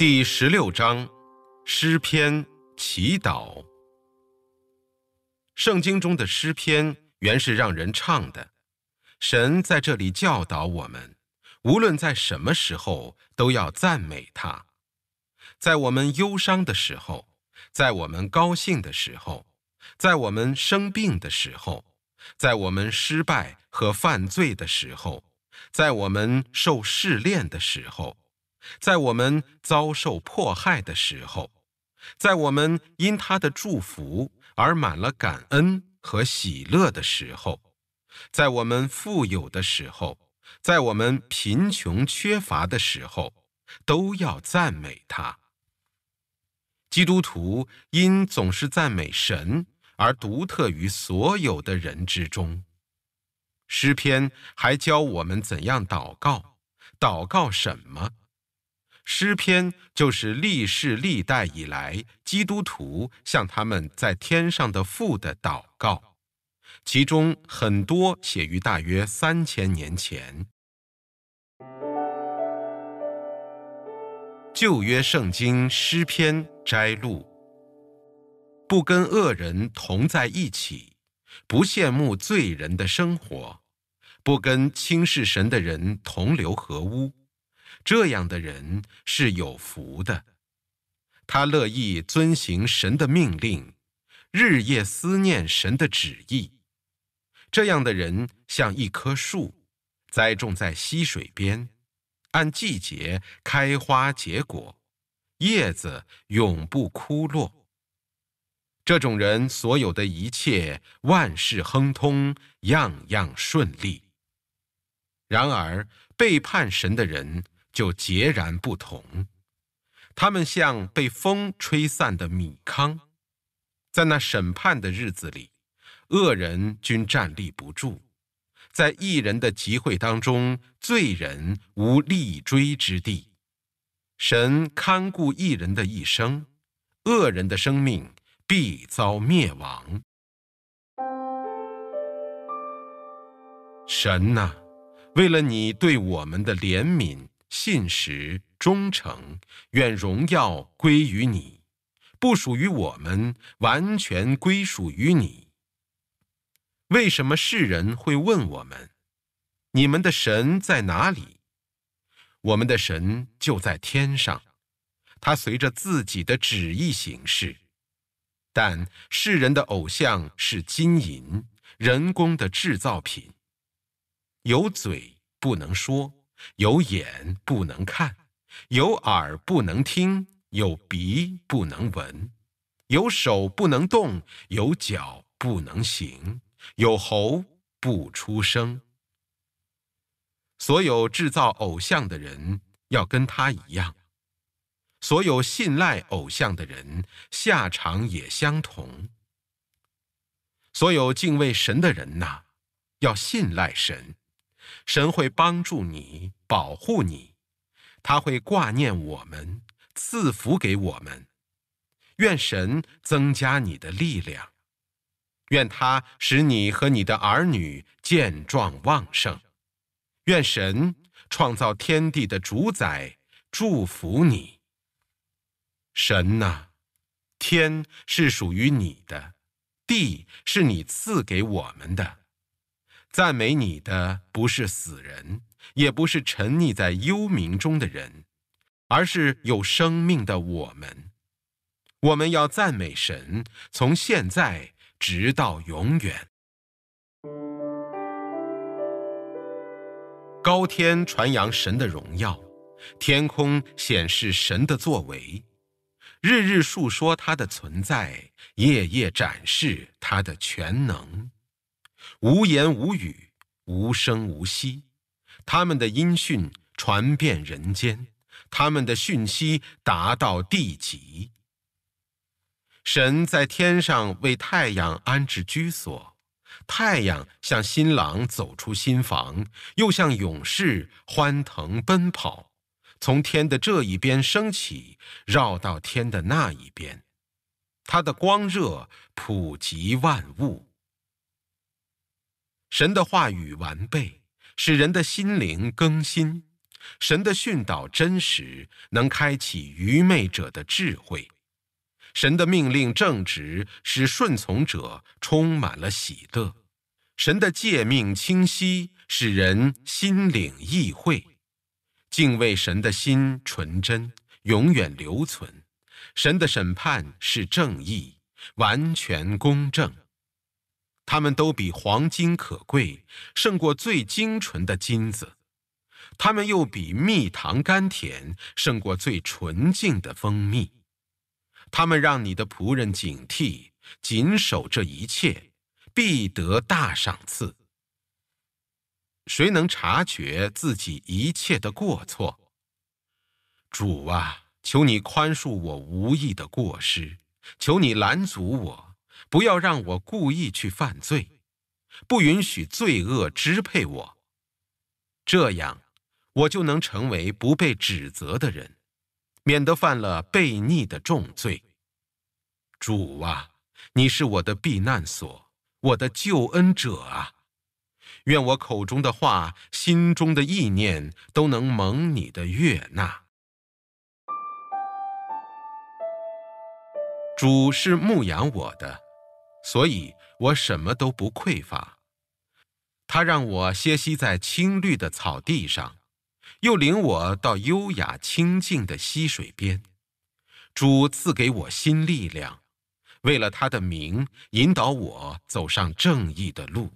第十六章，诗篇祈祷。圣经中的诗篇原是让人唱的，神在这里教导我们，无论在什么时候都要赞美他。在我们忧伤的时候，在我们高兴的时候，在我们生病的时候，在我们失败和犯罪的时候，在我们受试炼的时候。在我们遭受迫害的时候，在我们因他的祝福而满了感恩和喜乐的时候，在我们富有的时候，在我们贫穷缺乏的时候，都要赞美他。基督徒因总是赞美神而独特于所有的人之中。诗篇还教我们怎样祷告，祷告什么？诗篇就是历世历代以来基督徒向他们在天上的父的祷告，其中很多写于大约三千年前。旧约圣经诗篇摘录：不跟恶人同在一起，不羡慕罪人的生活，不跟轻视神的人同流合污。这样的人是有福的，他乐意遵行神的命令，日夜思念神的旨意。这样的人像一棵树，栽种在溪水边，按季节开花结果，叶子永不枯落。这种人所有的一切万事亨通，样样顺利。然而背叛神的人，就截然不同，他们像被风吹散的米糠，在那审判的日子里，恶人均站立不住，在异人的集会当中，罪人无立锥之地。神看顾异人的一生，恶人的生命必遭灭亡。神呐，为了你对我们的怜悯。信实忠诚，愿荣耀归于你，不属于我们，完全归属于你。为什么世人会问我们：“你们的神在哪里？”我们的神就在天上，他随着自己的旨意行事。但世人的偶像是金银，人工的制造品。有嘴不能说。有眼不能看，有耳不能听，有鼻不能闻，有手不能动，有脚不能行，有喉不出声。所有制造偶像的人要跟他一样，所有信赖偶像的人下场也相同。所有敬畏神的人呐，要信赖神。神会帮助你，保护你，他会挂念我们，赐福给我们。愿神增加你的力量，愿他使你和你的儿女健壮旺盛。愿神创造天地的主宰祝福你。神呐，天是属于你的，地是你赐给我们的。赞美你的不是死人，也不是沉溺在幽冥中的人，而是有生命的我们。我们要赞美神，从现在直到永远。高天传扬神的荣耀，天空显示神的作为，日日述说他的存在，夜夜展示他的全能。无言无语，无声无息，他们的音讯传遍人间，他们的讯息达到地极。神在天上为太阳安置居所，太阳像新郎走出新房，又像勇士欢腾奔跑，从天的这一边升起，绕到天的那一边，它的光热普及万物。神的话语完备，使人的心灵更新，神的训导真实，能开启愚昧者的智慧；神的命令正直，使顺从者充满了喜乐；神的诫命清晰，使人心领意会。敬畏神的心纯真，永远留存。神的审判是正义，完全公正。他们都比黄金可贵，胜过最精纯的金子；他们又比蜜糖甘甜，胜过最纯净的蜂蜜。他们让你的仆人警惕，谨守这一切，必得大赏赐。谁能察觉自己一切的过错？主啊，求你宽恕我无意的过失，求你拦阻我，不要让我故意去犯罪，不允许罪恶支配我。这样，我就能成为不被指责的人，免得犯了悖逆的重罪。主啊，你是我的避难所，我的救恩者啊。愿我口中的话，心中的意念，都能蒙你的悦纳。主是牧养我的，所以我什么都不匮乏。他让我歇息在青绿的草地上，又领我到优雅清静的溪水边。主赐给我新力量，为了他的名，引导我走上正义的路。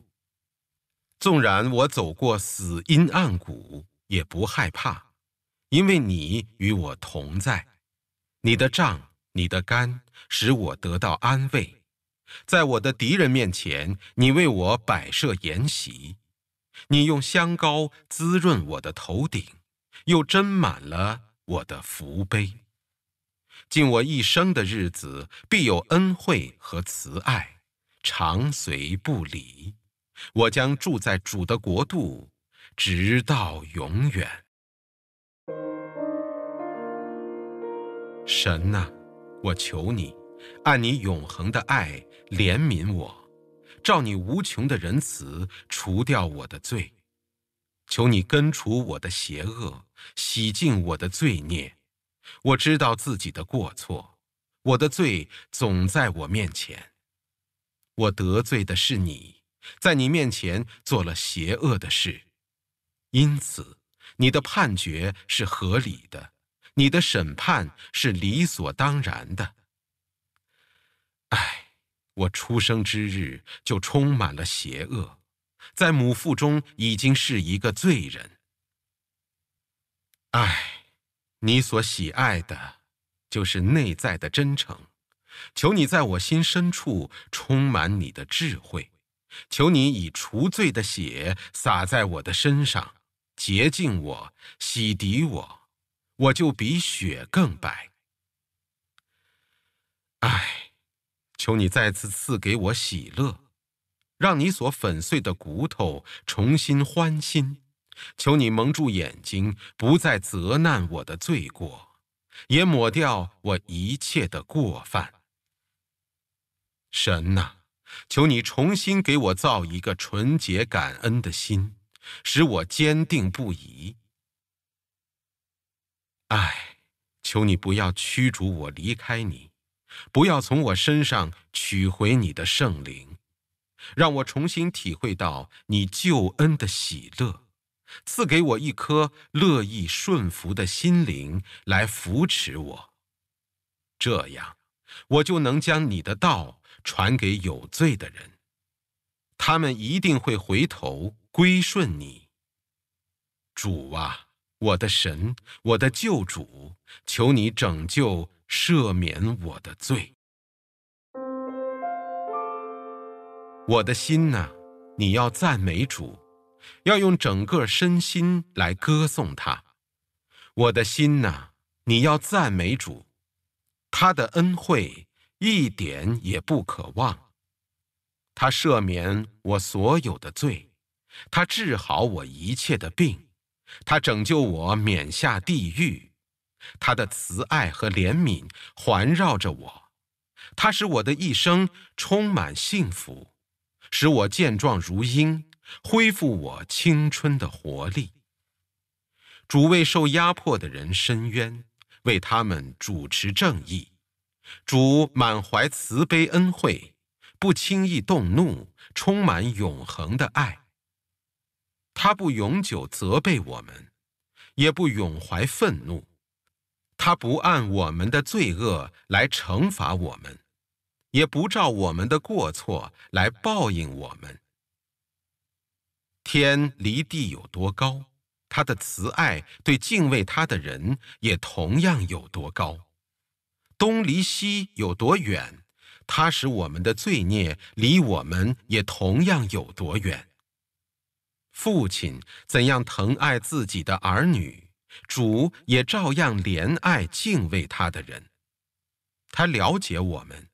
纵然我走过死阴暗谷，也不害怕，因为你与我同在。你的杖、你的竿使我得到安慰。在我的敌人面前，你为我摆设筵席。你用香膏滋润我的头顶，又斟满了我的福杯。尽我一生的日子，必有恩惠和慈爱，长随不离。我将住在主的国度，直到永远。神呐，我求你，按你永恒的爱怜悯我，照你无穷的仁慈除掉我的罪。求你根除我的邪恶，洗净我的罪孽。我知道自己的过错，我的罪总在我面前。我得罪的是你。在你面前做了邪恶的事，因此你的判决是合理的，你的审判是理所当然的。唉，我出生之日就充满了邪恶，在母腹中已经是一个罪人。唉，你所喜爱的，就是内在的真诚，求你在我心深处充满你的智慧。求你以除罪的血洒在我的身上，洁净我，洗涤我，我就比雪更白。唉，求你再次赐给我喜乐，让你所粉碎的骨头重新欢欣。求你蒙住眼睛，不再责难我的罪过，也抹掉我一切的过犯。神哪！求你重新给我造一个纯洁感恩的心，使我坚定不移。唉，求你不要驱逐我离开你，不要从我身上取回你的圣灵，让我重新体会到你救恩的喜乐，赐给我一颗乐意顺服的心灵来扶持我。这样，我就能将你的道。传给有罪的人，他们一定会回头归顺你。主啊，我的神，我的救主，求你拯救、赦免我的罪。我的心呐，你要赞美主，要用整个身心来歌颂他。我的心呐，你要赞美主，他的恩惠。一点也不可忘。他赦免我所有的罪，他治好我一切的病，他拯救我免下地狱。他的慈爱和怜悯环绕着我，他使我的一生充满幸福，使我健壮如鹰，恢复我青春的活力。主为受压迫的人伸冤，为他们主持正义。主满怀慈悲恩惠，不轻易动怒，充满永恒的爱。他不永久责备我们，也不永怀愤怒。他不按我们的罪恶来惩罚我们，也不照我们的过错来报应我们。天离地有多高，他的慈爱对敬畏他的人也同样有多高。东离西有多远，他使我们的罪孽离我们也同样有多远。父亲怎样疼爱自己的儿女，主也照样怜爱敬畏他的人。他了解我们，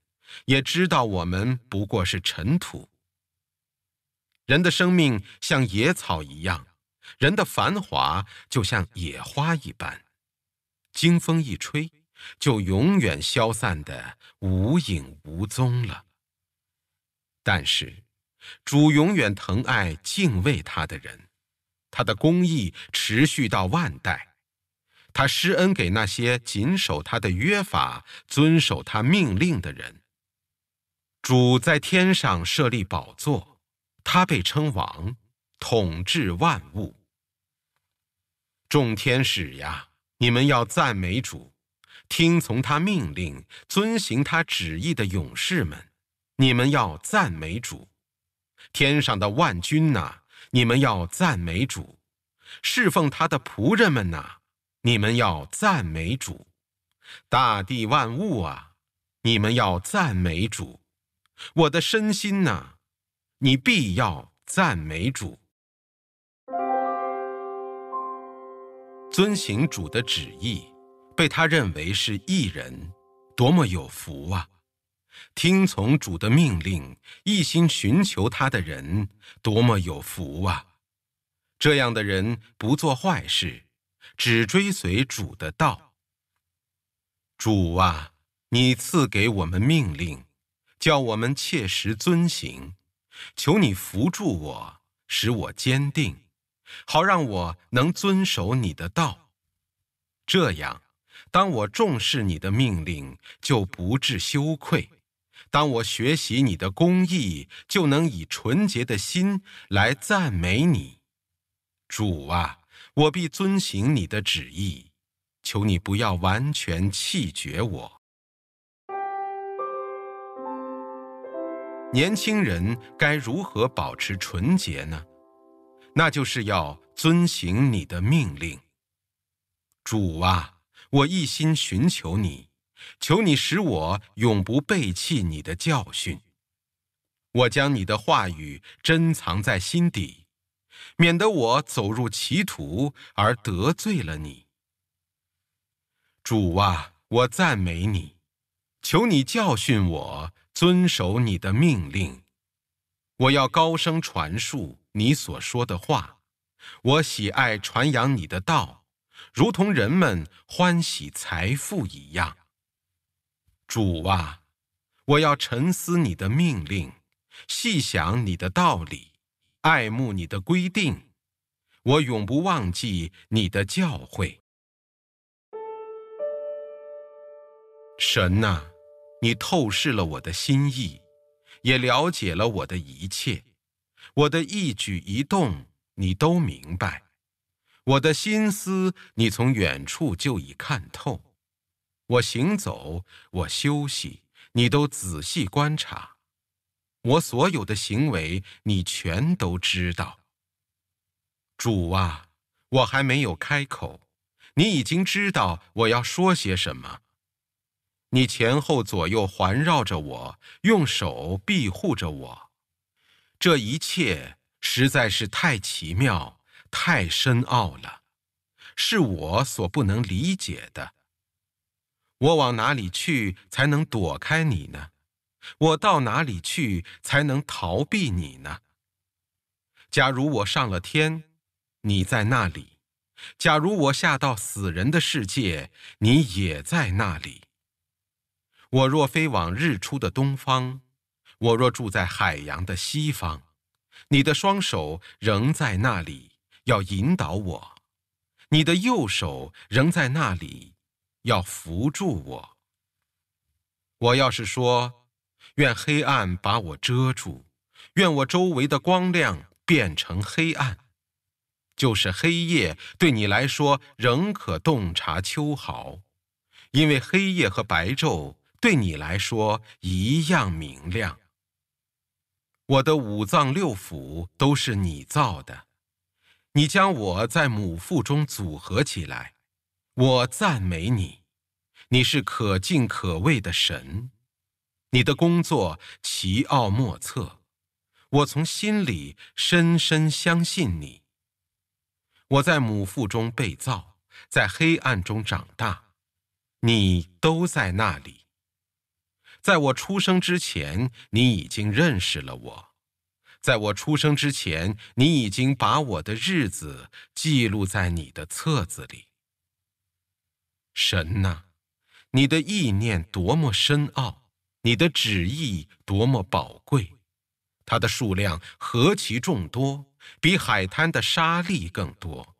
也知道我们不过是尘土。人的生命像野草一样，人的繁华就像野花一般，经风一吹，就永远消散得无影无踪了。但是，主永远疼爱敬畏他的人，他的公义持续到万代，他施恩给那些谨守他的约法、遵守他命令的人。主在天上设立宝座。他被称王，统治万物。众天使呀，你们要赞美主；听从他命令、遵行他旨意的勇士们，你们要赞美主。天上的万军呐，你们要赞美主；侍奉他的仆人们呐，你们要赞美主。大地万物啊，你们要赞美主。我的身心呐。你必要赞美主，遵行主的旨意，被他认为是义人，多么有福啊！听从主的命令，一心寻求他的人，多么有福啊！这样的人不做坏事，只追随主的道。主啊，你赐给我们命令，叫我们切实遵行。求你扶助我，使我坚定，好让我能遵守你的道。这样，当我重视你的命令，就不致羞愧；当我学习你的公义，就能以纯洁的心来赞美你。主啊，我必遵行你的旨意，求你不要完全弃绝我。年轻人该如何保持纯洁呢？那就是要遵行你的命令。主啊，我一心寻求你，求你使我永不背弃你的教训。我将你的话语珍藏在心底，免得我走入歧途而得罪了你。主啊，我赞美你，求你教训我。遵守你的命令，我要高声传述你所说的话。我喜爱传扬你的道，如同人们欢喜财富一样。主啊，我要沉思你的命令，细想你的道理，爱慕你的规定。我永不忘记你的教诲。神啊。你透视了我的心意，也了解了我的一切，我的一举一动你都明白，我的心思你从远处就已看透，我行走，我休息，你都仔细观察，我所有的行为你全都知道。主啊，我还没有开口，你已经知道我要说些什么。你前后左右环绕着我，用手庇护着我，这一切实在是太奇妙、太深奥了，是我所不能理解的。我往哪里去才能躲开你呢？我到哪里去才能逃避你呢？假如我上了天，你在那里；假如我下到死人的世界，你也在那里。我若飞往日出的东方，我若住在海洋的西方，你的双手仍在那里，要引导我；你的右手仍在那里，要扶助我。我要是说，愿黑暗把我遮住，愿我周围的光亮变成黑暗，就是黑夜对你来说仍可洞察秋毫，因为黑夜和白昼对你来说一样明亮。我的五脏六腑都是你造的，你将我在母腹中组合起来，我赞美你，你是可敬可畏的神，你的工作奇奥莫测，我从心里深深相信你。我在母腹中被造，在黑暗中长大，你都在那里。在我出生之前，你已经认识了我；在我出生之前，你已经把我的日子记录在你的册子里。神呐，你的意念多么深奥，你的旨意多么宝贵，它的数量何其众多，比海滩的沙粒更多。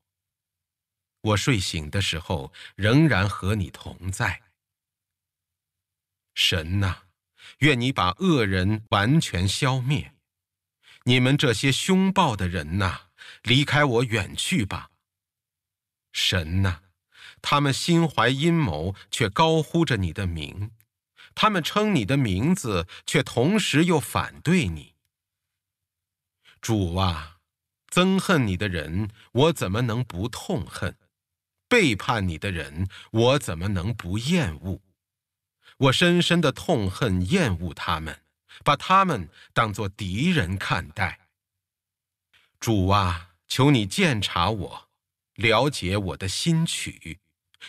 我睡醒的时候，仍然和你同在。神呐，愿你把恶人完全消灭！你们这些凶暴的人呐，离开我远去吧！神呐，他们心怀阴谋，却高呼着你的名；他们称你的名字，却同时又反对你。主啊，憎恨你的人，我怎么能不痛恨？背叛你的人，我怎么能不厌恶？我深深的痛恨、厌恶他们，把他们当作敌人看待。主啊，求你鉴察我，了解我的心曲；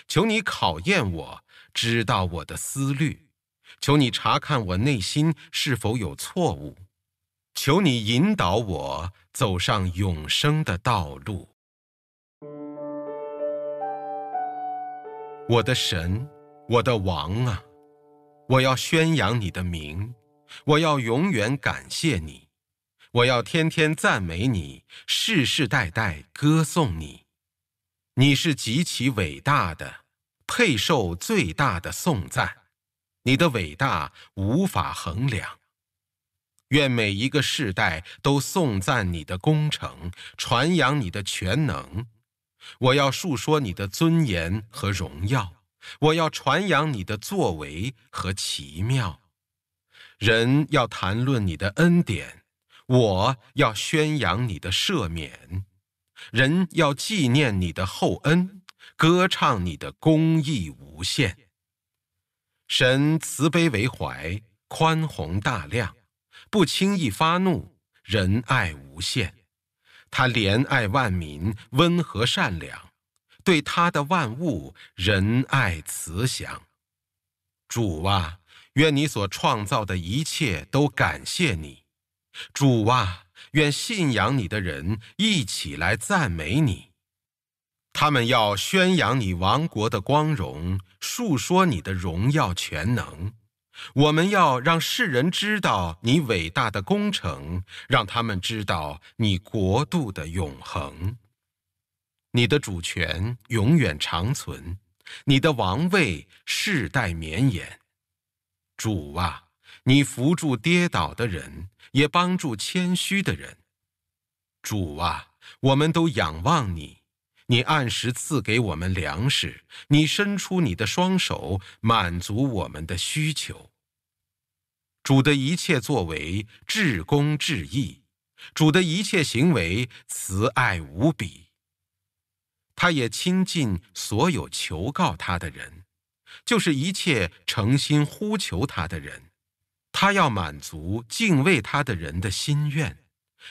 求你考验我，知道我的思虑；求你查看我内心是否有错误；求你引导我走上永生的道路。我的神，我的王啊！我要宣扬你的名，我要永远感谢你，我要天天赞美你，世世代代歌颂你。你是极其伟大的，配受最大的颂赞，你的伟大无法衡量。愿每一个世代都颂赞你的工程，传扬你的全能。我要述说你的尊严和荣耀。我要传扬你的作为和奇妙，人要谈论你的恩典，我要宣扬你的赦免，人要纪念你的厚恩，歌唱你的公义无限。神慈悲为怀，宽宏大量，不轻易发怒，仁爱无限，他怜爱万民，温和善良。对他的万物仁爱慈祥，主啊，愿你所创造的一切都感谢你，主啊，愿信仰你的人一起来赞美你，他们要宣扬你王国的光荣，述说你的荣耀全能。我们要让世人知道你伟大的工程，让他们知道你国度的永恒。你的主权永远长存，你的王位世代绵延。主啊，你扶助跌倒的人，也帮助谦虚的人。主啊，我们都仰望你，你按时赐给我们粮食，你伸出你的双手，满足我们的需求。主的一切作为至公至义，主的一切行为慈爱无比。他也亲近所有求告他的人，就是一切诚心呼求他的人。他要满足敬畏他的人的心愿，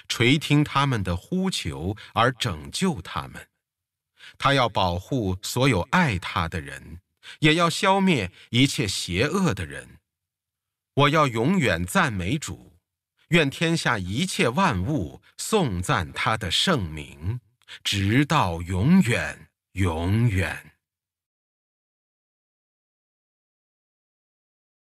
垂听他们的呼求而拯救他们。他要保护所有爱他的人，也要消灭一切邪恶的人。我要永远赞美主，愿天下一切万物颂赞他的圣名。直到永远，永远。